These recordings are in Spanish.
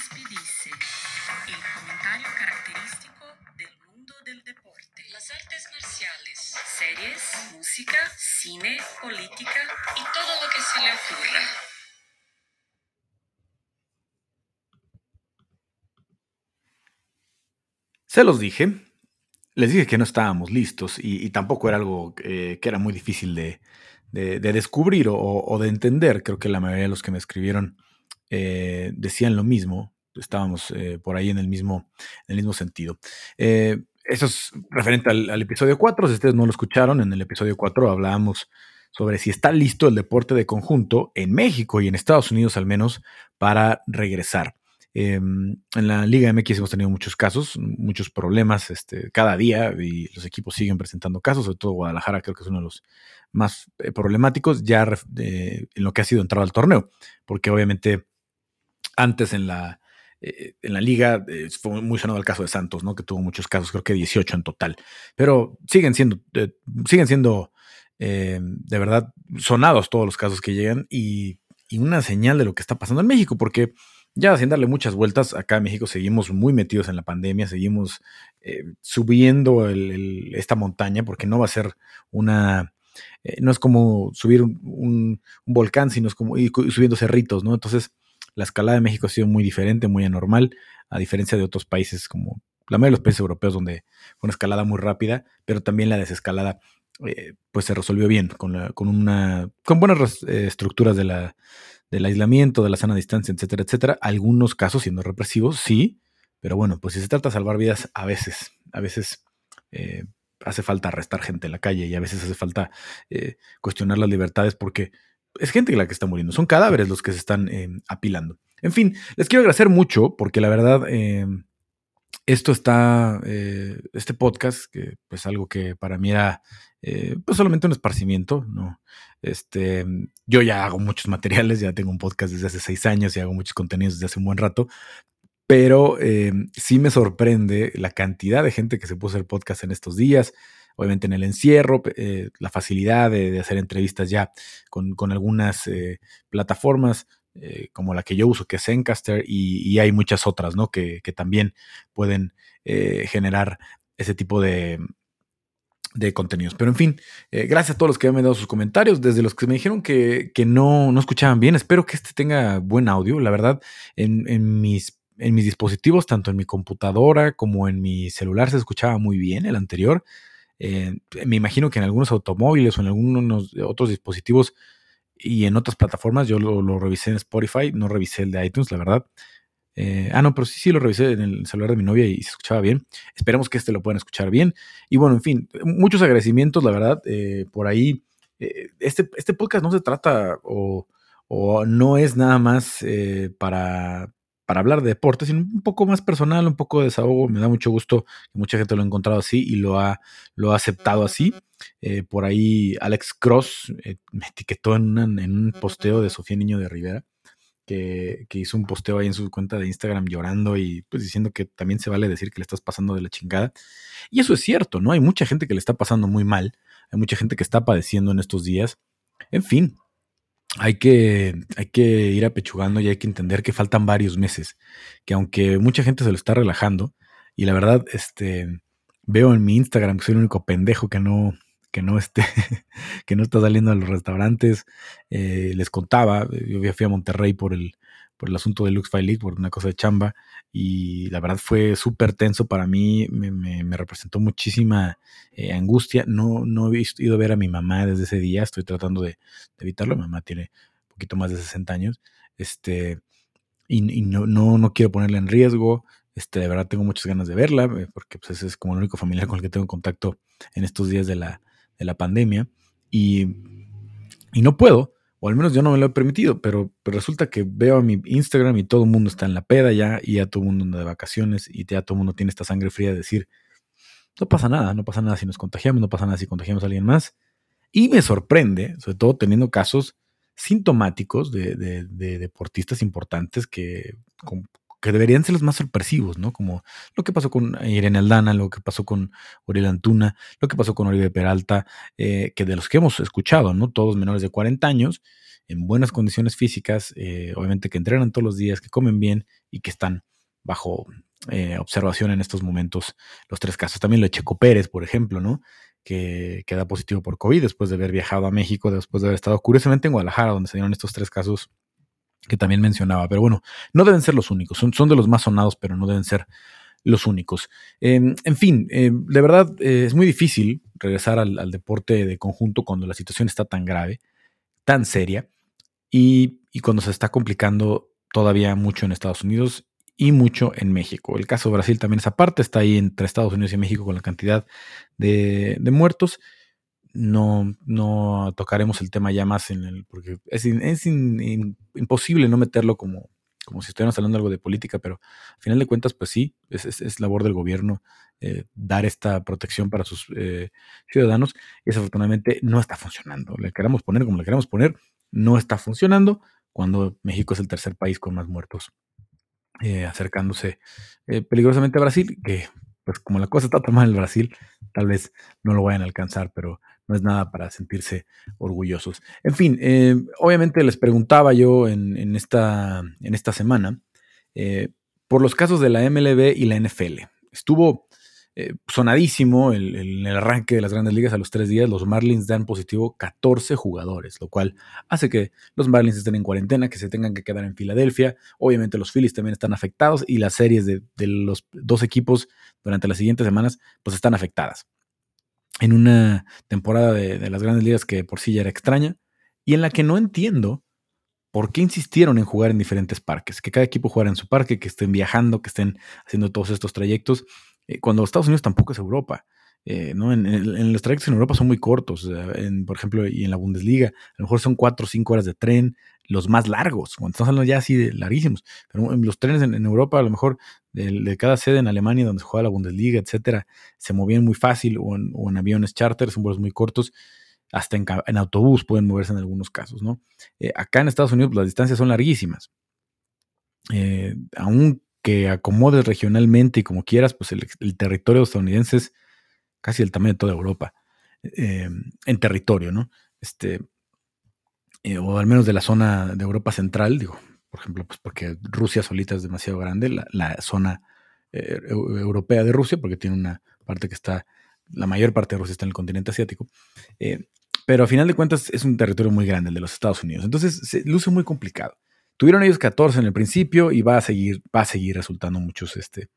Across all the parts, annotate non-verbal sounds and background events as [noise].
Gaspi dice, el comentario característico del mundo del deporte, las artes marciales, series, música, cine, política y todo lo que se le ocurra. Se los dije, les dije que no estábamos listos y, tampoco era algo eh, que era muy difícil de, descubrir o, de entender. Creo que la mayoría de los que me escribieron eh, decían lo mismo. Estábamos eh, por ahí en el mismo, en el mismo sentido. eso es referente al, episodio 4. Si ustedes no lo escucharon, en el episodio 4 hablábamos sobre si está listo el deporte de conjunto en México y en Estados Unidos al menos para regresar. En la Liga MX hemos tenido muchos casos, muchos problemas este, cada día y los equipos siguen presentando casos, sobre todo Guadalajara creo que es uno de los más eh, problemáticos ya en lo que ha sido entrado al torneo, porque obviamente antes en la, eh, en la liga eh, fue muy sonado el caso de Santos, ¿no? que tuvo muchos casos, creo que 18 en total, pero siguen siendo, siguen siendo de verdad sonados todos los casos que llegan y, y una señal de lo que está pasando en México, porque ya sin darle muchas vueltas, acá en México seguimos muy metidos en la pandemia, seguimos eh, subiendo esta montaña, porque no va a ser una, eh, no es como subir un, volcán, sino es como ir subiendo cerritos, ¿no? Entonces, la escalada de México ha sido muy diferente, muy anormal, a diferencia de otros países como la mayoría de los países europeos donde fue una escalada muy rápida, pero también la desescalada eh, pues se resolvió bien, con, la, con, una, con buenas estructuras de la, del aislamiento, de la sana distancia, etcétera, etcétera. Algunos casos siendo represivos, sí, pero bueno, pues si se trata de salvar vidas, a veces, a veces eh, hace falta arrestar gente en la calle y a veces hace falta eh, cuestionar las libertades porque es gente la que está muriendo, son cadáveres los que se están eh, apilando. En fin, les quiero agradecer mucho porque la verdad esto está, este podcast, que pues algo que para mí era eh, pues solamente un esparcimiento, ¿no? Este, yo ya hago muchos materiales, ya tengo un podcast desde hace seis años y hago muchos contenidos desde hace un buen rato, pero eh, sí me sorprende la cantidad de gente que se puso el podcast en estos días, obviamente en el encierro, eh, la facilidad de, hacer entrevistas ya con, algunas plataformas, como la que yo uso, que es Encaster, y, hay muchas otras, ¿no? Que, que también pueden generar ese tipo de, de contenidos. Pero en fin, eh, gracias a todos los que me dado sus comentarios, desde los que me dijeron que, no, no, escuchaban bien. Espero que este tenga buen audio. La verdad, en, mis, en mis dispositivos, tanto en mi computadora como en mi celular, se escuchaba muy bien el anterior. Eh, me imagino que en algunos automóviles o en algunos otros dispositivos y en otras plataformas, yo lo, revisé en Spotify, no revisé el de iTunes, la verdad. Eh, ah, no, pero sí, sí lo revisé en el celular de mi novia y se escuchaba bien. Esperemos que este lo puedan escuchar bien. Y bueno, en fin, muchos agradecimientos, la verdad, eh, por ahí. Este, este podcast no se trata o, no es nada más para, para hablar de deporte, sino un poco más personal, un poco de desahogo. Me da mucho gusto que mucha gente lo ha encontrado así y lo ha, lo ha aceptado así. por ahí Alex Cross me etiquetó en, en un posteo de Sofía Niño de Rivera que, hizo un posteo ahí en su cuenta de Instagram llorando y pues diciendo que también se vale decir que le estás pasando de la chingada. Y eso es cierto, ¿no? Hay mucha gente que le está pasando muy mal, hay mucha gente que está padeciendo en estos días. En fin, hay que, hay que ir apechugando y hay que entender que faltan varios meses, que aunque mucha gente se lo está relajando, y la verdad, este, veo en mi Instagram que soy el único pendejo que no, que no esté, [laughs] que no está saliendo a los restaurantes. Eh, les contaba, yo fui a Monterrey por el, por el asunto de Lux League, por una cosa de chamba, y la verdad fue súper tenso para mí, me, me, representó muchísima eh, angustia. No, no he ido a ver a mi mamá desde ese día, estoy tratando de, evitarlo. Mi mamá tiene un poquito más de 60 años, este, y, no, no, no quiero ponerla en riesgo. Este, de verdad tengo muchas ganas de verla, eh, porque pues, es como el único familiar con el que tengo contacto en estos días de la, de la pandemia y, no puedo, o al menos yo no me lo he permitido, pero, resulta que veo a mi Instagram y todo el mundo está en la peda ya y ya todo el mundo anda de vacaciones y ya todo el mundo tiene esta sangre fría de decir, no pasa nada, no pasa nada si nos contagiamos, no pasa nada si contagiamos a alguien más. Y me sorprende, sobre todo teniendo casos sintomáticos de, de deportistas importantes que, que deberían ser los más sorpresivos, ¿no? Como lo que pasó con Irene Aldana, lo que pasó con Uriel Antuna, lo que pasó con Oribe Peralta, eh, que de los que hemos escuchado, ¿no? Todos menores de 40 años, en buenas condiciones físicas, eh, obviamente que entrenan todos los días, que comen bien y que están bajo eh, observación en estos momentos los tres casos. También lo de Checo Pérez, por ejemplo, ¿no? Que queda positivo por COVID después de haber viajado a México, después de haber estado curiosamente en Guadalajara, donde se dieron estos tres casos que también mencionaba. Pero bueno, no deben ser los únicos, son, son de los más sonados, pero no deben ser los únicos. Em, en fin, em, de verdad eh, es muy difícil regresar al, deporte de conjunto cuando la situación está tan grave, tan seria, y, y, cuando se está complicando todavía mucho en Estados Unidos y mucho en México. El caso de Brasil también esa parte, está ahí entre Estados Unidos y México con la cantidad de muertos no, no tocaremos el tema ya más en el, porque es, es imposible no meterlo como, como si estuviéramos hablando algo de política, pero al final de cuentas, pues sí, es, es, labor del gobierno eh, dar esta protección para sus eh, ciudadanos y desafortunadamente no está funcionando. Le queramos poner como le queramos poner, no está funcionando cuando México es el tercer país con más muertos, eh, acercándose peligrosamente a Brasil, que pues como la cosa está tomada en el Brasil, tal vez no lo vayan a alcanzar, pero no es nada para sentirse orgullosos. En fin, eh, obviamente les preguntaba yo en, esta, en esta, semana eh, por los casos de la MLB y la NFL. Estuvo eh, sonadísimo el, el, arranque de las grandes ligas a los tres días. Los Marlins dan positivo 14 jugadores, lo cual hace que los Marlins estén en cuarentena, que se tengan que quedar en Filadelfia. Obviamente los Phillies también están afectados y las series de, de los dos equipos durante las siguientes semanas pues están afectadas en una temporada de, las grandes ligas que por sí ya era extraña y en la que no entiendo por qué insistieron en jugar en diferentes parques, que cada equipo jugara en su parque, que estén viajando, que estén haciendo todos estos trayectos, eh, cuando Estados Unidos tampoco es Europa. Eh, ¿no? En, los trayectos en Europa son muy cortos, por ejemplo, y en la Bundesliga, a lo mejor son cuatro o cinco horas de tren, los más largos, cuando estamos hablando ya así de larguísimos, pero en los trenes en, Europa, a lo mejor de, cada sede en Alemania donde se juega la Bundesliga, etcétera, se movían muy fácil, o en, aviones charter, son vuelos muy cortos, hasta en, autobús pueden moverse en algunos casos, ¿no? Eh, acá en Estados Unidos pues, las distancias son larguísimas. Eh, aunque acomodes regionalmente y como quieras, pues el, el territorio estadounidense es casi el tamaño de toda Europa, eh, en territorio, ¿no? Este, eh, o al menos de la zona de Europa Central, digo, por ejemplo, pues porque Rusia solita es demasiado grande, la, zona eh, europea de Rusia, porque tiene una parte que está, la mayor parte de Rusia está en el continente asiático, pero a final de cuentas es un territorio muy grande, el de los Estados Unidos, entonces se luce muy complicado. Tuvieron ellos 14 en el principio y va a seguir, va a seguir resultando muchos, este,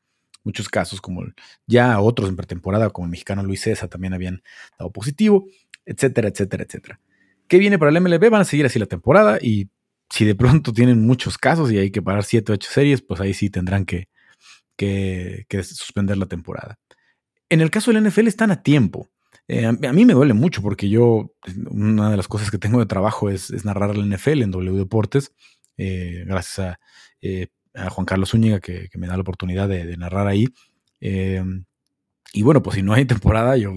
muchos casos, como ya otros en pretemporada, como el mexicano Luis César también habían dado positivo, etcétera, etcétera, etcétera. ¿Qué viene para el MLB? Van a seguir así la temporada y si de pronto tienen muchos casos y hay que parar 7 o 8 series, pues ahí sí tendrán que, que, suspender la temporada. En el caso del NFL están a tiempo. Eh, a, mí me duele mucho porque yo, una de las cosas que tengo de trabajo es, narrar el NFL en W Deportes, eh, gracias a eh, a Juan Carlos Zúñiga, que, me da la oportunidad de, narrar ahí. Em, y bueno, pues si no hay temporada, yo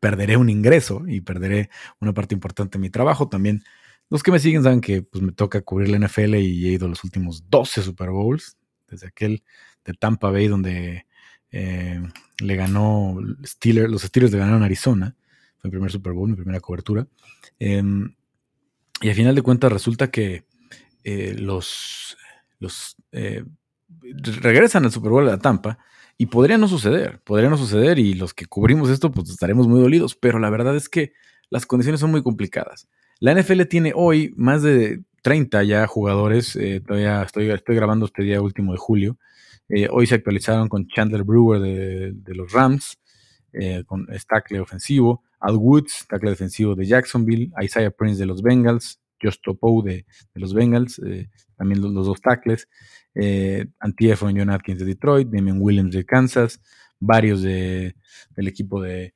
perderé un ingreso y perderé una parte importante de mi trabajo. También los que me siguen saben que pues, me toca cubrir la NFL y he ido los últimos 12 Super Bowls, desde aquel de Tampa Bay donde eh, le ganó Steelers, los Steelers le ganaron Arizona. Fue mi primer Super Bowl, mi primera cobertura. Em, y al final de cuentas resulta que eh, los los eh, regresan al Super Bowl a Tampa y podría no suceder, podría no suceder y los que cubrimos esto pues estaremos muy dolidos, pero la verdad es que las condiciones son muy complicadas. La NFL tiene hoy más de 30 ya jugadores, eh, todavía estoy, grabando este día último de julio, eh, hoy se actualizaron con Chandler Brewer de, los Rams, con tackle ofensivo, Al Woods, tackle defensivo de Jacksonville, Isaiah Prince de los Bengals, Josh Topo de, los Bengals, eh, también los, dos tackles, eh, Antiefo y John Atkins de Detroit, Damien Williams de Kansas, varios de, del equipo de,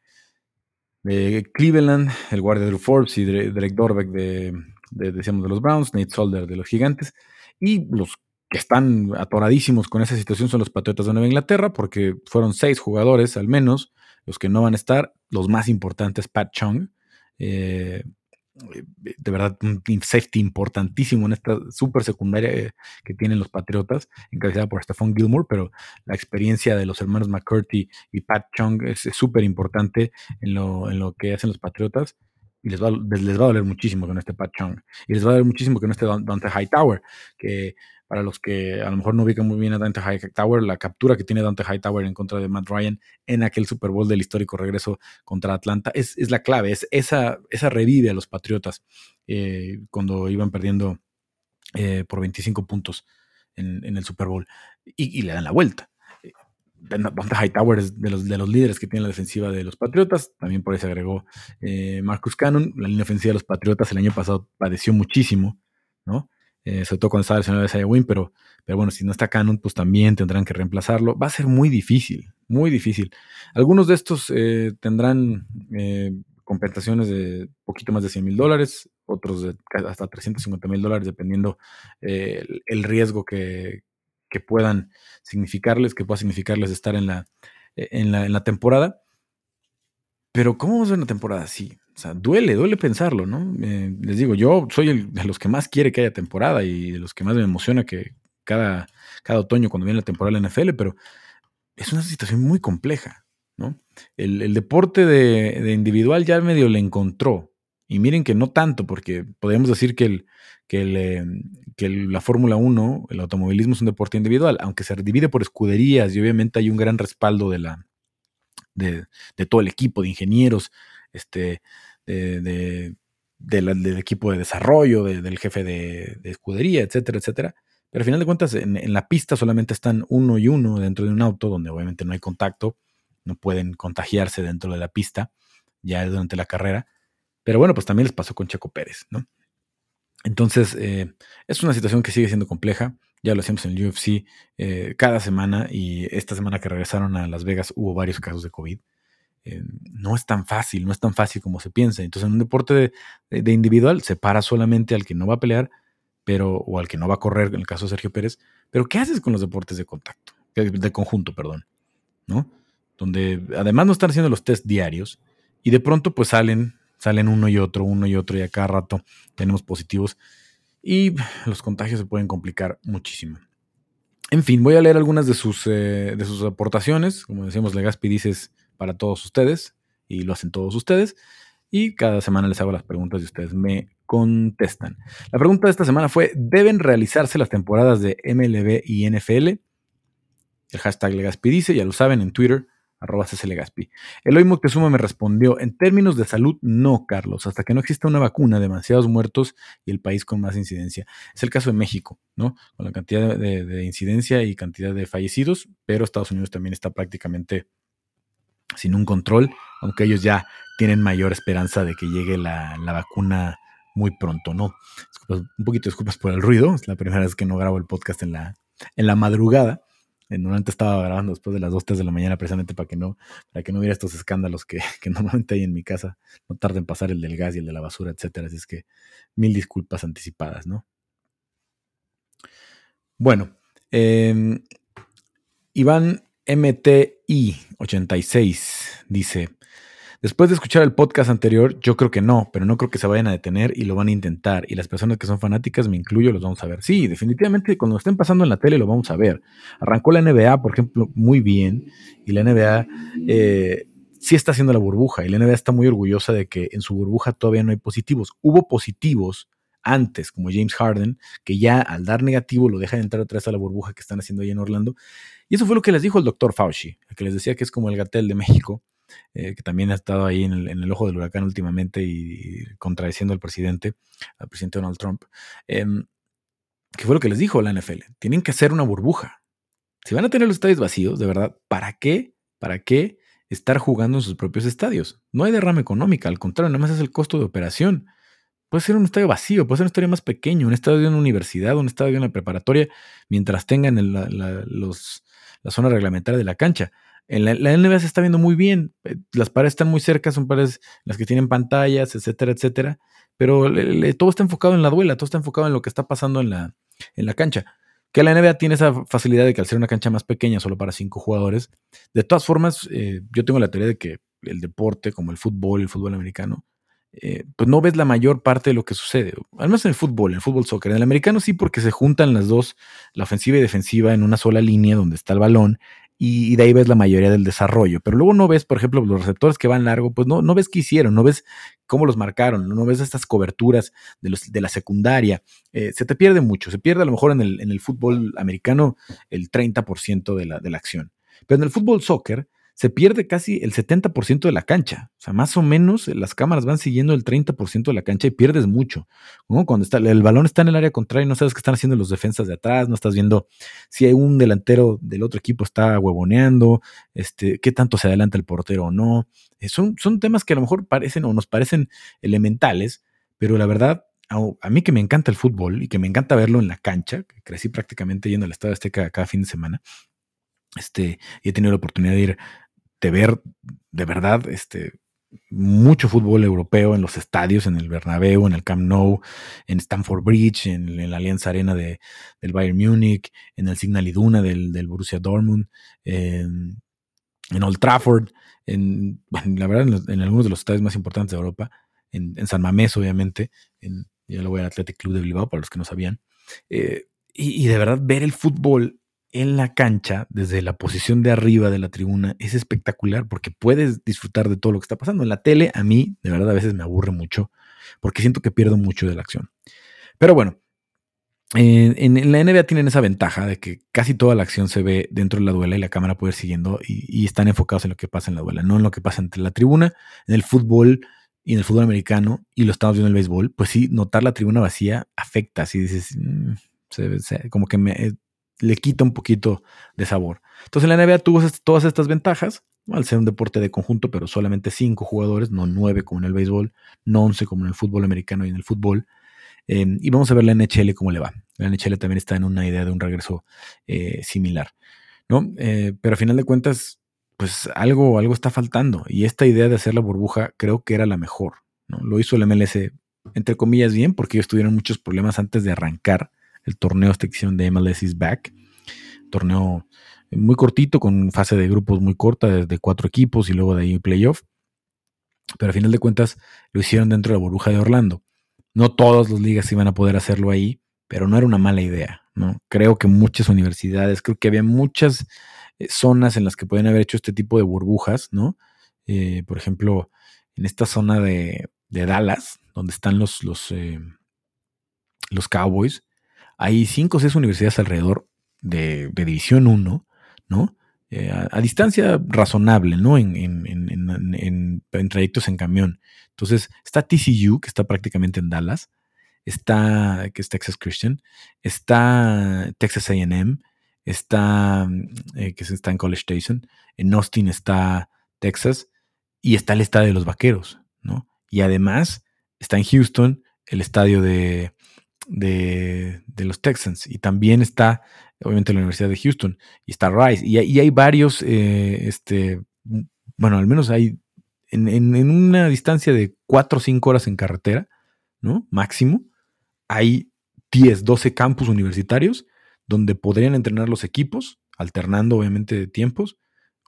Cleveland, el guardia Drew Forbes y Derek Dorbeck de, decíamos, de los Browns, Nate Solder de los Gigantes, y los que están atoradísimos con esa situación son los Patriotas de Nueva Inglaterra, porque fueron seis jugadores al menos los que no van a estar, los más importantes, Pat Chung, eh, de verdad un safety importantísimo en esta super secundaria eh, que tienen los Patriotas, encabezada por Stephon Gilmore, pero la experiencia de los hermanos McCurdy y Pat Chung es súper importante en lo, en lo que hacen los Patriotas. Y les va, les va a doler muchísimo que no esté Pat Chung. Y les va a doler muchísimo que no esté Dante Hightower, que para los que a lo mejor no ubican muy bien a Dante Hightower, la captura que tiene Dante Hightower en contra de Matt Ryan en aquel Super Bowl del histórico regreso contra Atlanta es, es la clave, es esa, esa revive a los Patriotas eh, cuando iban perdiendo eh, por 25 puntos en, en, el Super Bowl y, y le dan la vuelta. Dante Hightower es de los, de los líderes que tiene la defensiva de los Patriotas. También por ahí se agregó eh, Marcus Cannon. La línea ofensiva de los Patriotas el año pasado padeció muchísimo, ¿no? Eh, sobre todo cuando estaba lesionado de Wynn, pero, pero bueno, si no está Cannon, pues también tendrán que reemplazarlo. Va a ser muy difícil, muy difícil. Algunos de estos eh, tendrán compensaciones de poquito más de 100 mil dólares, otros de hasta 350 mil dólares, dependiendo el riesgo que, que puedan significarles, que pueda significarles estar en la, e, en la, en la temporada. Pero ¿cómo vamos a ver una temporada así? O sea, duele, duele pensarlo, ¿no? Eh, les digo, yo soy el, de los que más quiere que haya temporada y de los que más me emociona que cada, cada otoño cuando viene la temporada de la NFL, pero es una situación muy compleja, ¿no? El, deporte de, de, individual ya medio le encontró. Y miren que no tanto, porque podríamos decir que el, que, em, que la Fórmula 1, el automovilismo es un deporte individual, aunque se divide por escuderías y obviamente hay un gran respaldo de, la, de, todo el equipo de ingenieros, este, de, del equipo de desarrollo, del jefe de, escudería, etcétera, etcétera. Pero al final de cuentas, en, en, la pista solamente están uno y uno dentro de un auto, donde obviamente no hay contacto, no pueden contagiarse dentro de la pista ya durante la carrera. Pero bueno, pues también les pasó con Checo Pérez, ¿no? Entonces, eh, es una situación que sigue siendo compleja. Ya lo hacemos en el UFC eh, cada semana y esta semana que regresaron a Las Vegas hubo varios casos de COVID. Eh, no es tan fácil, no es tan fácil como se piensa. Entonces, en un deporte de, individual se para solamente al que no va a pelear, pero, o al que no va a correr, en el caso de Sergio Pérez. Pero, ¿qué haces con los deportes de contacto? De, conjunto, perdón. ¿No? Donde además no están haciendo los test diarios y de pronto pues salen salen uno y otro, uno y otro, y a cada rato tenemos positivos. Y los contagios se pueden complicar muchísimo. En fin, voy a leer algunas de sus, eh, de sus aportaciones. Como decíamos, Legaspi dices para todos ustedes, y lo hacen todos ustedes. Y cada semana les hago las preguntas y ustedes me contestan. La pregunta de esta semana fue: ¿deben realizarse las temporadas de MLB y NFL? El hashtag Legaspi dice, ya lo saben, en Twitter arroba Gaspi. Eloy Moctezuma me respondió, en términos de salud, no, Carlos, hasta que no exista una vacuna, demasiados muertos y el país con más incidencia. Es el caso de México, ¿no? Con la cantidad de, incidencia y cantidad de fallecidos, pero Estados Unidos también está prácticamente sin un control, aunque ellos ya tienen mayor esperanza de que llegue la, vacuna muy pronto, ¿no? un poquito disculpas por el ruido, es la primera vez que no grabo el podcast en la, en la madrugada. Normalmente estaba grabando después de las 2, 3 de la mañana precisamente para que no, para que no hubiera estos escándalos que, [laughs] normalmente hay en mi casa. No tarden en pasar el del gas y el de la basura, etcétera. Así es que mil disculpas anticipadas, ¿no? Bueno, eh, Iván MTI86 dice, Después de escuchar el podcast anterior, yo creo que no, pero no creo que se vayan a detener y lo van a intentar. Y las personas que son fanáticas, me incluyo, los vamos a ver. Sí, definitivamente cuando estén pasando en la tele lo vamos a ver. Arrancó la NBA, por ejemplo, muy bien y la NBA eh, sí está haciendo la burbuja y la NBA está muy orgullosa de que en su burbuja todavía no hay positivos. Hubo positivos antes, como James Harden, que ya al dar negativo lo deja de entrar vez a la burbuja que están haciendo ahí en Orlando. Y eso fue lo que les dijo el doctor Fauci, que les decía que es como el gatel de México eh, que también ha estado ahí en el, ojo del huracán últimamente y, contradiciendo al presidente, al presidente Donald Trump, em, que fue lo que les dijo la NFL. Tienen que hacer una burbuja. Si van a tener los estadios vacíos, de verdad, ¿para qué? ¿Para qué estar jugando en sus propios estadios? No hay derrama económica, al contrario, nada más es el costo de operación. Puede ser un estadio vacío, puede ser un estadio más pequeño, un estadio de una universidad, un estadio de una preparatoria, mientras tengan la, la zona reglamentaria de la cancha. En la, NBA se está viendo muy bien. Eh, las paredes están muy cerca, son paredes las que tienen pantallas, etcétera, etcétera. Pero todo está enfocado en la duela, todo está enfocado en lo que está pasando en la, en la cancha. Que la NBA tiene esa facilidad de que al ser una cancha más pequeña, solo para cinco jugadores, de todas formas, eh, yo tengo la teoría de que el deporte, como el fútbol, el fútbol americano, eh, pues no ves la mayor parte de lo que sucede. Al menos en el fútbol, en el fútbol soccer. En el americano sí, porque se juntan las dos, la ofensiva y defensiva, en una sola línea donde está el balón y, de ahí ves la mayoría del desarrollo. Pero luego no ves, por ejemplo, los receptores que van largo, pues no, no ves qué hicieron, no ves cómo los marcaron, no ves estas coberturas de, los, de la secundaria. Eh, se te pierde mucho, se pierde a lo mejor en el, en el fútbol americano el 30% de la, de la acción. Pero en el fútbol soccer se pierde casi el 70% de la cancha. O sea, más o menos eh, las cámaras van siguiendo el 30% de la cancha y pierdes mucho. Cuando está, el balón está en el área contraria y no sabes qué están haciendo los defensas de atrás, no estás viendo si hay un delantero del otro equipo está huevoneando, este, qué tanto se adelanta el portero o no. Eh, son, son temas que a lo mejor parecen o nos parecen elementales, pero la verdad a, mí que me encanta el fútbol y que me encanta verlo en la cancha, que crecí prácticamente yendo al Estadio Azteca cada fin de semana, este, y he tenido la oportunidad de ir de ver de verdad este, mucho fútbol europeo en los estadios, en el Bernabéu, en el Camp Nou, en Stamford Bridge, en, la Alianza Arena de, del Bayern Múnich, en el Signal Iduna del, del Borussia Dortmund, en, Old Trafford, en, la verdad en, algunos de los estadios más importantes de Europa, en, San Mamés obviamente, en, ya lo voy al Athletic Club de Bilbao para los que no sabían, eh, y, y de verdad ver el fútbol en la cancha, desde la posición de arriba de la tribuna, es espectacular porque puedes disfrutar de todo lo que está pasando. En la tele, a mí, de verdad, a veces me aburre mucho porque siento que pierdo mucho de la acción. Pero bueno, en, la NBA tienen esa ventaja de que casi toda la acción se ve dentro de la duela y la cámara puede ir siguiendo y, están enfocados en lo que pasa en la duela, no en lo que pasa entre la tribuna, en el fútbol y en el fútbol americano y lo estamos viendo en el béisbol. Pues sí, notar la tribuna vacía afecta, si dices, mm, como que me, le quita un poquito de sabor. Entonces la NBA tuvo todas estas ventajas, al ser un deporte de conjunto, pero solamente cinco jugadores, no nueve como en el béisbol, no once como en el fútbol americano y en el fútbol. Em, y vamos a ver la NHL cómo le va. La NHL también está en una idea de un regreso eh, similar, ¿no? Eh, pero a final de cuentas, pues algo, algo está faltando. Y esta idea de hacer la burbuja creo que era la mejor, ¿no? Lo hizo el MLS, entre comillas, bien, porque ellos tuvieron muchos problemas antes de arrancar el torneo esta edición de MLS is Back. Torneo muy cortito, con fase de grupos muy corta, desde cuatro equipos y luego de ahí playoff. Pero a final de cuentas lo hicieron dentro de la burbuja de Orlando. No todas las ligas iban a poder hacerlo ahí, pero no era una mala idea. ¿no? Creo que muchas universidades, creo que había muchas eh, zonas en las que podían haber hecho este tipo de burbujas, ¿no? Eh, por ejemplo, en esta zona de, Dallas, donde están los, los, eh, los Cowboys, hay cinco o seis universidades alrededor de, División 1, ¿no? Eh, a, distancia razonable, ¿no? En, en, trayectos en camión. Entonces, está TCU, que está prácticamente en Dallas, está, que es Texas Christian, está Texas AM, está, eh, que está en College Station, en Austin está Texas, y está el estadio de los Vaqueros, ¿no? Y además está en Houston el estadio de, de, los Texans. Y también está, obviamente, la Universidad de Houston. Y está Rice. Y, hay varios, eh, este, bueno, al menos hay en, una distancia de 4 o 5 horas en carretera, ¿no? Máximo. Hay 10, 12 campus universitarios donde podrían entrenar los equipos, alternando obviamente tiempos,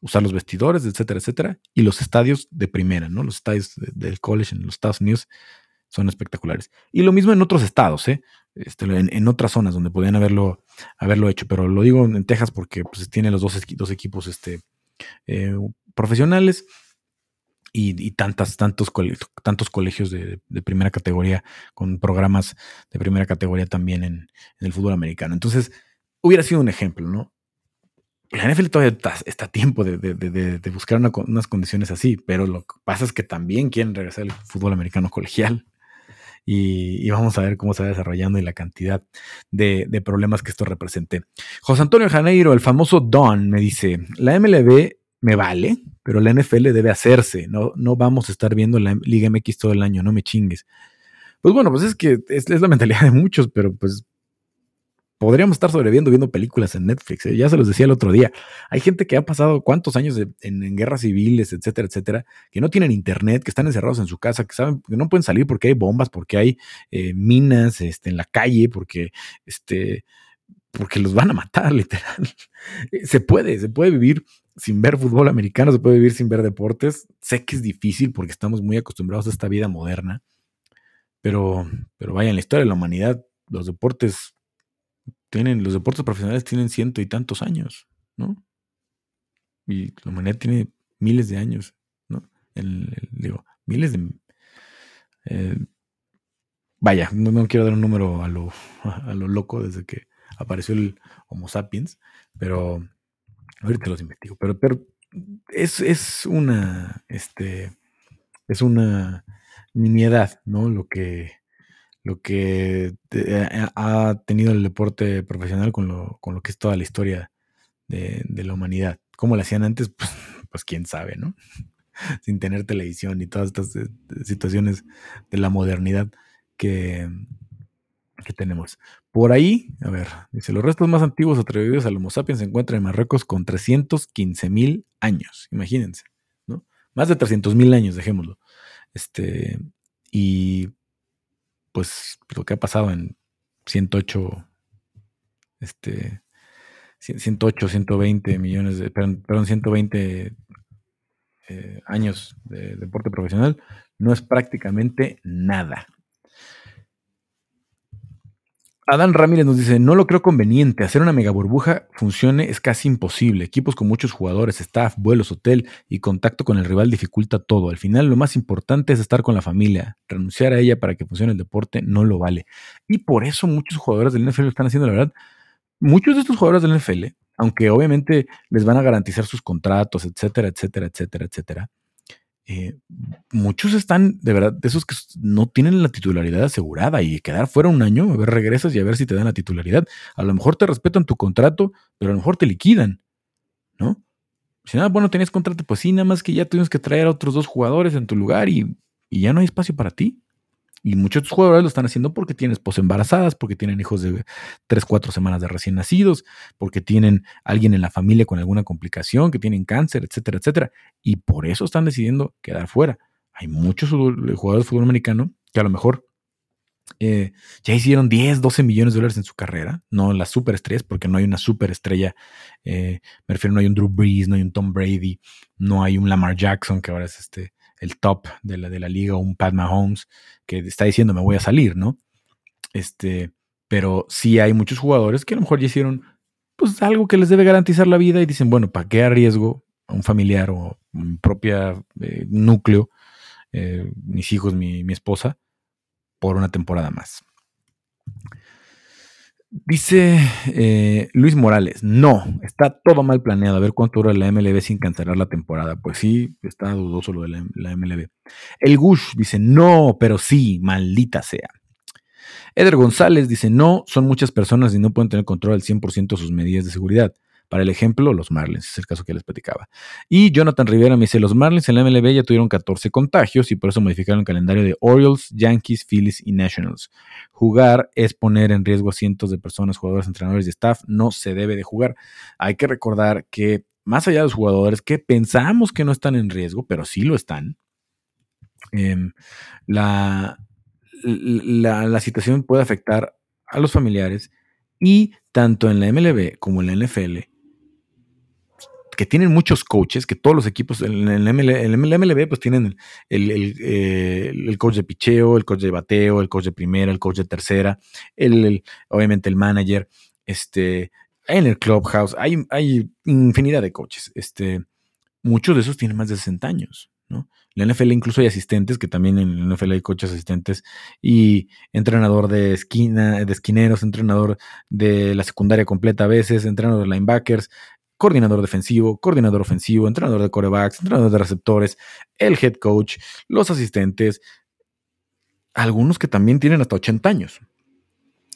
usar los vestidores, etcétera, etcétera, y los estadios de primera, ¿no? Los estadios del college en los Estados Unidos son espectaculares. Y lo mismo en otros estados, ¿eh? Este, en, otras zonas donde podrían haberlo, haberlo hecho, pero lo digo en Texas porque pues, tiene los dos, dos equipos este, eh, profesionales y, tantas, tantos, tantos colegios de, primera categoría con programas de primera categoría también en, el fútbol americano. Entonces, hubiera sido un ejemplo, ¿no? La NFL todavía está, a tiempo de, buscar unas condiciones así, pero lo que pasa es que también quieren regresar al fútbol americano colegial y, vamos a ver cómo se va desarrollando y la cantidad de, problemas que esto represente. José Antonio Janeiro, el famoso Don, me dice, la MLB me vale, pero la NFL debe hacerse, no, no vamos a estar viendo la Liga MX todo el año, no me chingues. Pues bueno, pues es que es la mentalidad de muchos, pero pues podríamos estar sobreviviendo viendo películas en Netflix. ¿eh? Ya se los decía el otro día. Hay gente que ha pasado cuántos años en, guerras civiles, etcétera, etcétera, que no tienen internet, que están encerrados en su casa, que saben que no pueden salir porque hay bombas, porque hay eh, minas este, en la calle, porque, este, porque los van a matar, [laughs] literal. se puede, se puede vivir sin ver fútbol americano, se puede vivir sin ver deportes. Sé que es difícil porque estamos muy acostumbrados a esta vida moderna, pero, pero vaya, en la historia de la humanidad, los deportes tienen, los deportes profesionales tienen ciento y tantos años, ¿no? Y la humanidad tiene miles de años, ¿no? digo, miles de... Eh, vaya, no, quiero dar un número a lo, a lo loco desde que apareció el Homo sapiens, pero ahorita los investigo. Pero, pero es, es una, este, es una nimiedad, ¿no? Lo que, lo que ha tenido el deporte profesional con lo, con lo que es toda la historia de, la humanidad. ¿Cómo lo hacían antes? Pues, [laughs] pues quién sabe, ¿no? [laughs] Sin tener televisión y todas estas eh, situaciones de la modernidad que, que tenemos. Por ahí, a ver, dice, los restos más antiguos atribuidos al Homo sapiens se encuentran en Marruecos con 315 mil años, imagínense, ¿no? Más de 300 mil años, dejémoslo. Este, y pues lo que ha pasado en 108, este, 108, 120 millones de, perdón, 120 eh, años de deporte profesional, no es prácticamente nada. Adán Ramírez nos dice, no lo creo conveniente, hacer una mega burbuja funcione es casi imposible. Equipos con muchos jugadores, staff, vuelos, hotel y contacto con el rival dificulta todo. Al final lo más importante es estar con la familia. Renunciar a ella para que funcione el deporte no lo vale. Y por eso muchos jugadores del NFL lo están haciendo, la verdad. Muchos de estos jugadores del NFL, aunque obviamente les van a garantizar sus contratos, etcétera, etcétera, etcétera, etcétera, eh, muchos están, de verdad, de esos que no tienen la titularidad asegurada y quedar fuera un año, a ver, regresas y a ver si te dan la titularidad. A lo mejor te respetan tu contrato, pero a lo mejor te liquidan, ¿no? Si nada, bueno, tenías contrato, pues sí, nada más que ya tuvimos que traer a otros dos jugadores en tu lugar y, y ya no hay espacio para ti. Y muchos jugadores lo están haciendo porque tienen esposas embarazadas, porque tienen hijos de 3, 4 semanas de recién nacidos, porque tienen alguien en la familia con alguna complicación, que tienen cáncer, etcétera, etcétera. Y por eso están decidiendo quedar fuera. Hay muchos jugadores de fútbol americano que a lo mejor eh, ya hicieron 10, 12 millones de dólares en su carrera, no las superestrellas, porque no hay una superestrella. Eh, me refiero, no hay un Drew Brees, no hay un Tom Brady, no hay un Lamar Jackson, que ahora es este el top de la, de la liga, un Pat Mahomes, que está diciendo me voy a salir, ¿no? Este, pero sí hay muchos jugadores que a lo mejor ya hicieron pues algo que les debe garantizar la vida y dicen, bueno, ¿para qué arriesgo a un familiar o mi propia eh, núcleo, eh, mis hijos, mi, mi esposa, por una temporada más? Dice eh, Luis Morales, no, está todo mal planeado. A ver cuánto dura la MLB sin cancelar la temporada. Pues sí, está dudoso lo de la, MLB. El Gush dice, no, pero sí, maldita sea. Eder González dice, no, son muchas personas y no pueden tener control al 100% de sus medidas de seguridad. Para el ejemplo, los Marlins, es el caso que les platicaba. Y Jonathan Rivera me dice, los Marlins en la MLB ya tuvieron 14 contagios y por eso modificaron el calendario de Orioles, Yankees, Phillies y Nationals. Jugar es poner en riesgo a cientos de personas, jugadores, entrenadores y staff. No se debe de jugar. Hay que recordar que más allá de los jugadores que pensamos que no están en riesgo, pero sí lo están, em, la, la, la situación puede afectar a los familiares y tanto en la MLB como en la NFL que tienen muchos coaches, que todos los equipos en el, MLB, pues tienen eh, el, coach de picheo, el coach de bateo, el coach de primera, el coach de tercera, el, obviamente el manager, este, en el clubhouse, hay, hay infinidad de coaches, este, muchos de esos tienen más de 60 años, ¿no? En la NFL incluso hay asistentes, que también en la NFL hay coaches asistentes, y entrenador de esquina, de esquineros, entrenador de la secundaria completa a veces, entrenador de linebackers, coordinador defensivo, coordinador ofensivo, entrenador de corebacks, entrenador de receptores, el head coach, los asistentes, algunos que también tienen hasta 80 años.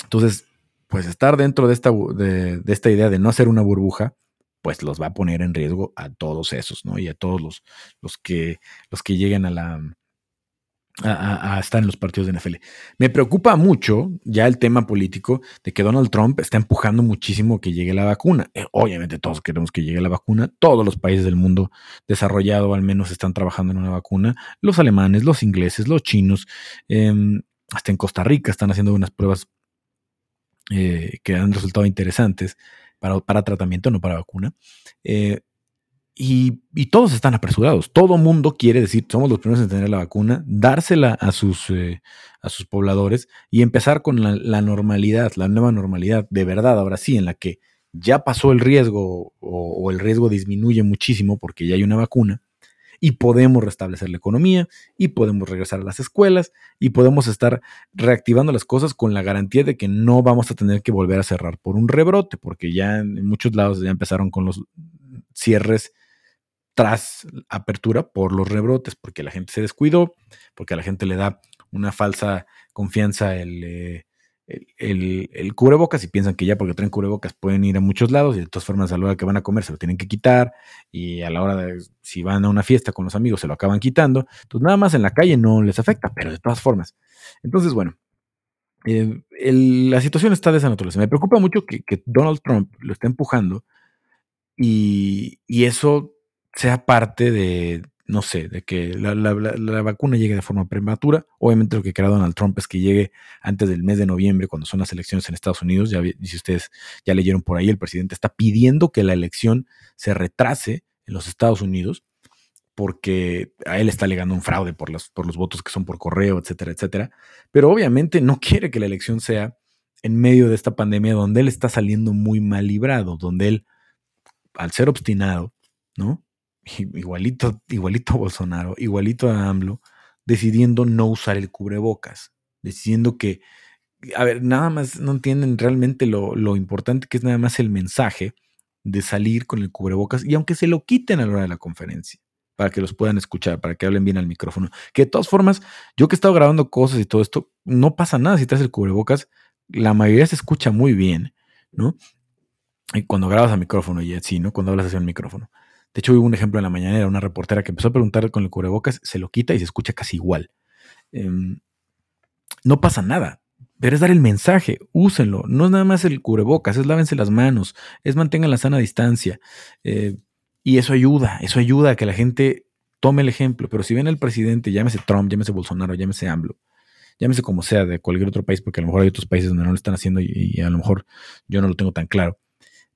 Entonces, pues estar dentro de esta, de, esta idea de no hacer una burbuja, pues los va a poner en riesgo a todos esos, ¿no? Y a todos los, los, que, los que lleguen a la, a, estar en los partidos de NFL. Me preocupa mucho ya el tema político de que Donald Trump está empujando muchísimo que llegue la vacuna. Eh, obviamente todos queremos que llegue la vacuna. Todos los países del mundo desarrollado al menos están trabajando en una vacuna. Los alemanes, los ingleses, los chinos, em, hasta en Costa Rica están haciendo unas pruebas eh, que han resultado interesantes para, para, tratamiento, no para vacuna. Eh, y, todos están apresurados. Todo mundo quiere decir, somos los primeros en tener la vacuna, dársela a sus, eh, a sus pobladores y empezar con la, normalidad, la nueva normalidad, de verdad, ahora sí, en la que ya pasó el riesgo o, el riesgo disminuye muchísimo porque ya hay una vacuna y podemos restablecer la economía y podemos regresar a las escuelas y podemos estar reactivando las cosas con la garantía de que no vamos a tener que volver a cerrar por un rebrote, porque ya en muchos lados ya empezaron con los cierres tras apertura por los rebrotes, porque la gente se descuidó, porque a la gente le da una falsa confianza el, eh, el, cubrebocas y piensan que ya porque traen cubrebocas pueden ir a muchos lados y de todas formas a la hora que van a comer se lo tienen que quitar y a la hora de si van a una fiesta con los amigos se lo acaban quitando. Entonces nada más en la calle no les afecta, pero de todas formas. Entonces, bueno, eh, la situación está de esa naturaleza. Me preocupa mucho que, Donald Trump lo esté empujando y, y eso sea parte de, no sé, de que la, vacuna llegue de forma prematura. Obviamente lo que quiere Donald Trump es que llegue antes del mes de noviembre, cuando son las elecciones en Estados Unidos. Ya, si ustedes ya leyeron por ahí, el presidente está pidiendo que la elección se retrase en los Estados Unidos porque a él está alegando un fraude por los, por los votos que son por correo, etcétera, etcétera. Pero obviamente no quiere que la elección sea en medio de esta pandemia donde él está saliendo muy mal librado, donde él, al ser obstinado, ¿no? [laughs] igualito, igualito a Bolsonaro, igualito a AMLO, decidiendo no usar el cubrebocas, decidiendo que, a ver, nada más no entienden realmente lo, lo importante que es nada más el mensaje de salir con el cubrebocas y aunque se lo quiten a la hora de la conferencia para que los puedan escuchar, para que hablen bien al micrófono. Que de todas formas, yo que he estado grabando cosas y todo esto, no pasa nada si traes el cubrebocas, la mayoría se escucha muy bien, ¿no? Y cuando grabas al micrófono y así, ¿no? Cuando hablas hacia el micrófono. De hecho, hubo un ejemplo en la mañana, era una reportera que empezó a preguntar con el cubrebocas, se lo quita y se escucha casi igual. Em, no pasa nada, pero es dar el mensaje, úsenlo. No es nada más el cubrebocas, es lávense las manos, es mantengan la sana distancia. Eh, y eso ayuda, eso ayuda a que la gente tome el ejemplo. Pero si ven al presidente, llámese Trump, llámese Bolsonaro, llámese AMLO, llámese como sea, de cualquier otro país, porque a lo mejor hay otros países donde no lo están haciendo y, a lo mejor yo no lo tengo tan claro.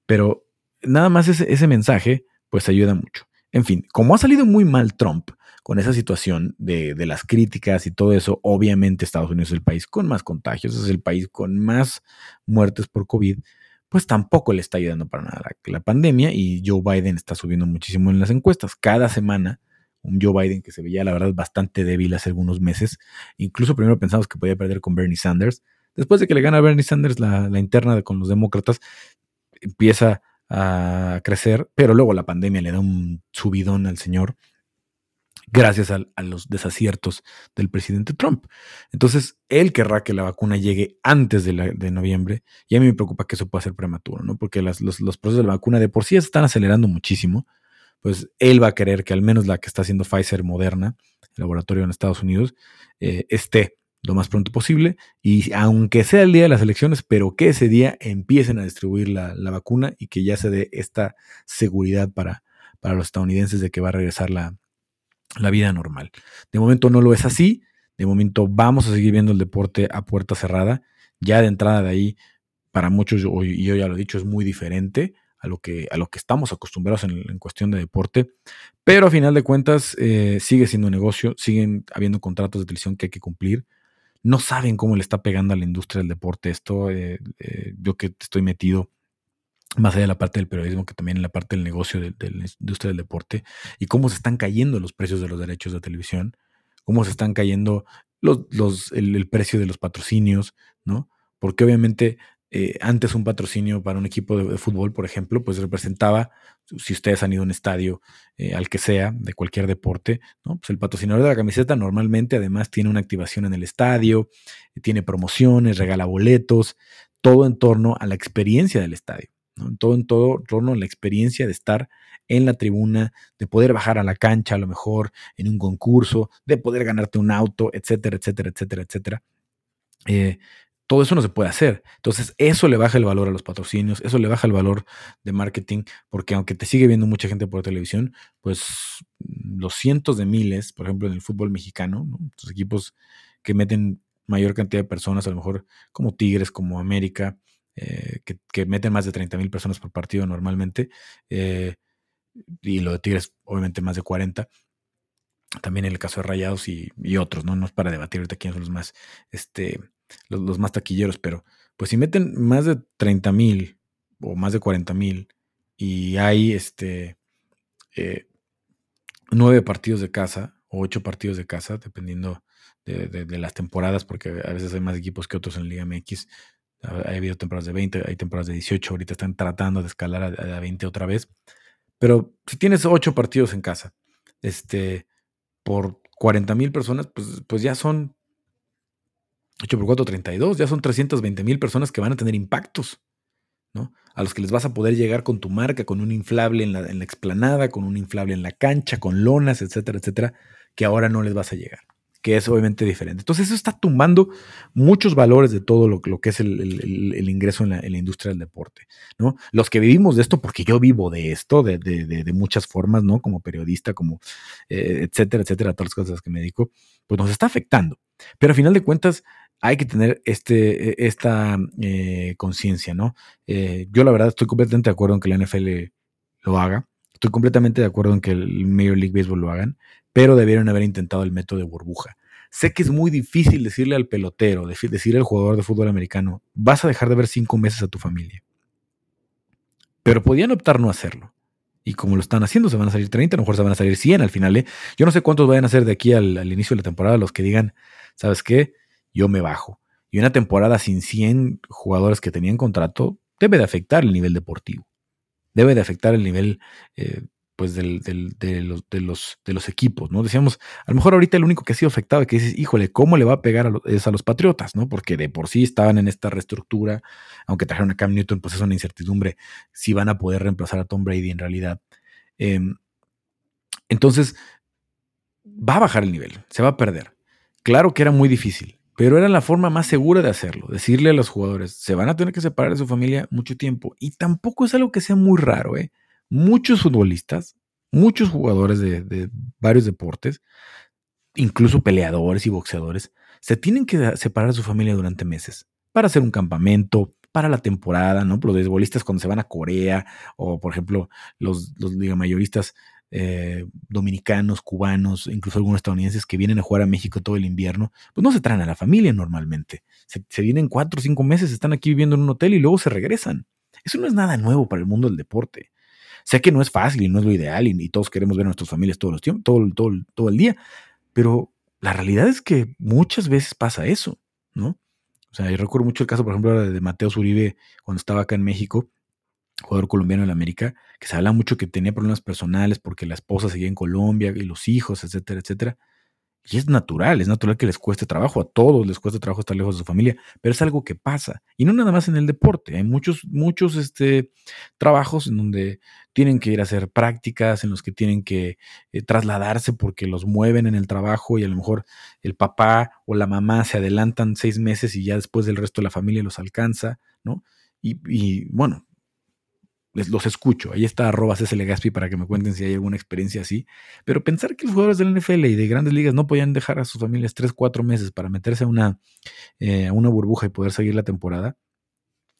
Pero nada más ese, ese mensaje pues ayuda mucho. En fin, como ha salido muy mal Trump con esa situación de, las críticas y todo eso, obviamente Estados Unidos es el país con más contagios, es el país con más muertes por COVID, pues tampoco le está ayudando para nada la, pandemia y Joe Biden está subiendo muchísimo en las encuestas. Cada semana un Joe Biden que se veía la verdad bastante débil hace algunos meses. Incluso primero pensamos que podía perder con Bernie Sanders. Después de que le gana a Bernie Sanders la, la interna de, con los demócratas, empieza a crecer, pero luego la pandemia le da un subidón al señor gracias a, los desaciertos del presidente Trump. Entonces, él querrá que la vacuna llegue antes de, noviembre y a mí me preocupa que eso pueda ser prematuro, ¿no? Porque los, procesos de la vacuna de por sí están acelerando muchísimo, pues él va a querer que al menos la que está haciendo Pfizer Moderna, el laboratorio en Estados Unidos, eh, esté lo más pronto posible y aunque sea el día de las elecciones, pero que ese día empiecen a distribuir la, vacuna y que ya se dé esta seguridad para, para los estadounidenses de que va a regresar la, vida normal. De momento no lo es así, de momento vamos a seguir viendo el deporte a puerta cerrada, ya de entrada de ahí, para muchos, y yo ya lo he dicho, es muy diferente a lo que, a lo que estamos acostumbrados en, cuestión de deporte, pero a final de cuentas eh, sigue siendo un negocio, siguen habiendo contratos de televisión que hay que cumplir, no saben cómo le está pegando a la industria del deporte esto. Eh, eh, yo que estoy metido más allá de la parte del periodismo, que también en la parte del negocio de, la industria del deporte, y cómo se están cayendo los precios de los derechos de televisión, cómo se están cayendo los, los, el, precio de los patrocinios, ¿no? Porque obviamente eh, antes un patrocinio para un equipo de, fútbol, por ejemplo, pues representaba, si ustedes han ido a un estadio, eh, al que sea, de cualquier deporte, ¿no? pues el patrocinador de la camiseta normalmente además tiene una activación en el estadio, tiene promociones, regala boletos, todo en torno a la experiencia del estadio, ¿no? todo en todo torno a la experiencia de estar en la tribuna, de poder bajar a la cancha a lo mejor en un concurso, de poder ganarte un auto, etcétera, etcétera, etcétera, etcétera. Eh, todo eso no se puede hacer. Entonces, eso le baja el valor a los patrocinios, eso le baja el valor de marketing, porque aunque te sigue viendo mucha gente por televisión, pues los cientos de miles, por ejemplo, en el fútbol mexicano, los equipos que meten mayor cantidad de personas, a lo mejor como Tigres, como América, eh, que, meten más de 30 mil personas por partido normalmente, eh, y lo de Tigres, obviamente, más de 40 también el caso de Rayados y, otros, ¿no? No es para debatir ahorita quiénes son los más, este, los, más taquilleros, pero pues si meten más de 30 mil o más de 40 mil y hay este, eh, nueve partidos de casa o ocho partidos de casa, dependiendo de, las temporadas, porque a veces hay más equipos que otros en Liga MX. Ha habido temporadas de 20, hay temporadas de 18, ahorita están tratando de escalar a, 20 otra vez. Pero si tienes ocho partidos en casa, este, por 40 mil personas, pues, pues ya son 8 por 4, 32, ya son 320 mil personas que van a tener impactos, ¿no? A los que les vas a poder llegar con tu marca, con un inflable en la, en la explanada, con un inflable en la cancha, con lonas, etcétera, etcétera, que ahora no les vas a llegar que es obviamente diferente. Entonces eso está tumbando muchos valores de todo lo, que es el, ingreso en la, industria del deporte. ¿no? Los que vivimos de esto, porque yo vivo de esto, de, muchas formas, ¿no? Como periodista, como eh, etcétera, etcétera, todas las cosas que me dedico, pues nos está afectando. Pero a final de cuentas, hay que tener este, e, esta eh, conciencia, ¿no? Eh, yo la verdad estoy completamente de acuerdo en que la NFL lo haga. Estoy completamente de acuerdo en que el Major League Baseball lo hagan, pero debieron haber intentado el método de burbuja. Sé que es muy difícil decirle al pelotero, decirle al jugador de fútbol americano, vas a dejar de ver cinco meses a tu familia. Pero podían optar no hacerlo. Y como lo están haciendo, se van a salir 30, a lo mejor se van a salir 100 al final. ¿eh? Yo no sé cuántos vayan a ser de aquí al, inicio de la temporada los que digan, ¿sabes qué? Yo me bajo. Y una temporada sin 100 jugadores que tenían contrato debe de afectar el nivel deportivo. Debe de afectar el nivel eh, pues del, de, los, de, los, de los equipos, ¿no? Decíamos, a lo mejor ahorita el único que ha sido afectado que dices, híjole, ¿cómo le va a pegar a es a los Patriotas, ¿no? Porque de por sí estaban en esta reestructura, aunque trajeron a Cam Newton, pues es una incertidumbre si van a poder reemplazar a Tom Brady en realidad. Em, entonces, va a bajar el nivel, se va a perder. Claro que era muy difícil, pero era la forma más segura de hacerlo, decirle a los jugadores, se van a tener que separar de su familia mucho tiempo, y tampoco es algo que sea muy raro, ¿eh? Muchos futbolistas, muchos jugadores de, varios deportes, incluso peleadores y boxeadores, se tienen que separar de su familia durante meses para hacer un campamento, para la temporada, ¿no? Los beisbolistas cuando se van a Corea, o por ejemplo, los, los liga mayoristas eh, dominicanos, cubanos, incluso algunos estadounidenses que vienen a jugar a México todo el invierno, pues no se traen a la familia normalmente. Se, vienen cuatro o cinco meses, están aquí viviendo en un hotel y luego se regresan. Eso no es nada nuevo para el mundo del deporte. Sé que no es fácil y no es lo ideal y, todos queremos ver a nuestras familias todos los tiempos, todo, todo, todo el día, pero la realidad es que muchas veces pasa eso, ¿no? O sea, yo recuerdo mucho el caso, por ejemplo, de Mateo Zuribe cuando estaba acá en México, jugador colombiano en América, que se habla mucho que tenía problemas personales porque la esposa seguía en Colombia y los hijos, etcétera, etcétera. Y es natural, es natural que les cueste trabajo, a todos les cueste trabajo estar lejos de su familia, pero es algo que pasa. Y no nada más en el deporte, hay muchos, muchos este, trabajos en donde tienen que ir a hacer prácticas, en los que tienen que eh, trasladarse porque los mueven en el trabajo y a lo mejor el papá o la mamá se adelantan seis meses y ya después del resto de la familia los alcanza, ¿no? Y, y bueno, los escucho. Ahí está arroba Gaspi para que me cuenten si hay alguna experiencia así. Pero pensar que los jugadores del NFL y de grandes ligas no podían dejar a sus familias tres, cuatro meses para meterse a una, eh, una burbuja y poder seguir la temporada,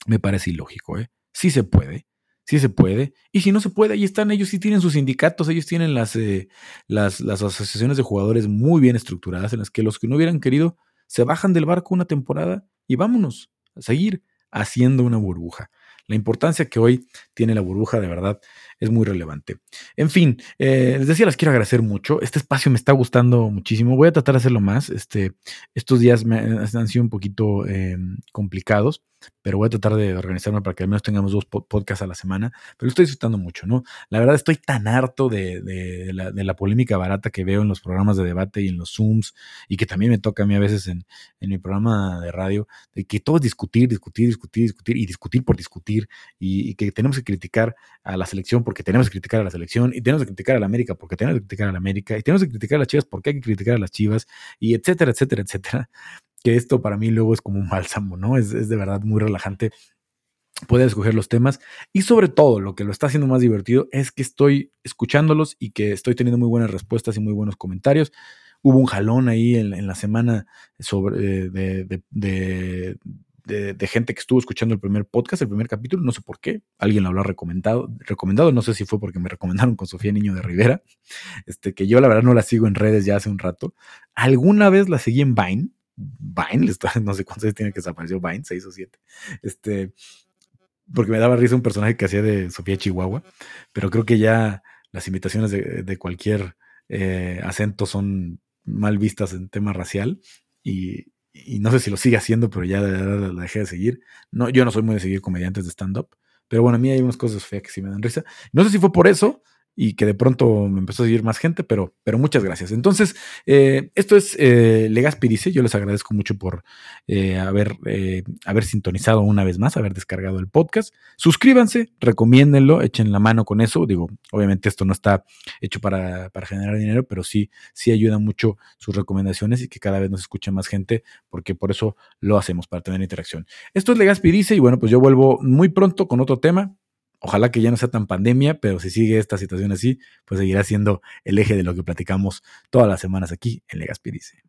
me parece ilógico. ¿eh? Sí se puede. Sí se puede. Y si no se puede, ahí están. Ellos sí tienen sus sindicatos, ellos tienen las, eh, las, las asociaciones de jugadores muy bien estructuradas en las que los que no hubieran querido se bajan del barco una temporada y vámonos a seguir haciendo una burbuja. La importancia que hoy tiene la burbuja de verdad es muy relevante. En fin, eh, les decía, las quiero agradecer mucho. Este espacio me está gustando muchísimo. Voy a tratar de hacerlo más. Este, estos días me, han sido un poquito em, complicados pero voy a tratar de organizarme para que al menos tengamos dos podcasts a la semana, pero lo estoy disfrutando mucho, ¿no? La verdad estoy tan harto de, la, polémica barata que veo en los programas de debate y en los Zooms, y que también me toca a mí a veces en, mi programa de radio, de que todo es discutir, discutir, discutir, discutir, y discutir por discutir, y, que tenemos que criticar a la selección porque tenemos que criticar a la selección, y tenemos que criticar a la América porque tenemos que criticar a la América, y tenemos que criticar a las Chivas porque hay que criticar a las Chivas, y etcétera, etcétera, etcétera que esto para mí luego es como un bálsamo, ¿no? Es, de verdad muy relajante poder escoger los temas y sobre todo lo que lo está haciendo más divertido es que estoy escuchándolos y que estoy teniendo muy buenas respuestas y muy buenos comentarios. Hubo un jalón ahí en, la semana sobre, de, de, gente que estuvo escuchando el primer podcast, el primer capítulo, no sé por qué, alguien lo habrá recomendado, recomendado, no sé si fue porque me recomendaron con Sofía Niño de Rivera, este, que yo la verdad no la sigo en redes ya hace un rato. Alguna vez la seguí en Vine, Vine, [laughs] no sé cuántos años tiene que desapareció Vine, seis o siete. Este, porque me daba risa un personaje que hacía de Sofía Chihuahua, pero creo que ya las imitaciones de, cualquier eh, acento son mal vistas en tema racial y, no sé si lo sigue haciendo, pero ya la, dejé de seguir. No, yo no soy muy de seguir comediantes de stand-up, pero bueno, a mí hay unas cosas feas que sí me dan risa. No sé si fue por eso, y que de pronto me empezó a seguir más gente, pero, pero muchas gracias. Entonces, eh, esto es eh, Legaspi dice, yo les agradezco mucho por eh, haber, eh, haber sintonizado una vez más, haber descargado el podcast. Suscríbanse, recomiéndenlo, echen la mano con eso. Digo, obviamente esto no está hecho para, generar dinero, pero sí, sí ayuda mucho sus recomendaciones y que cada vez nos escuche más gente, porque por eso lo hacemos, para tener interacción. Esto es Legaspi dice, y bueno, pues yo vuelvo muy pronto con otro tema. Ojalá que ya no sea tan pandemia, pero si sigue esta situación así, pues seguirá siendo el eje de lo que platicamos todas las semanas aquí en Legaspi dice.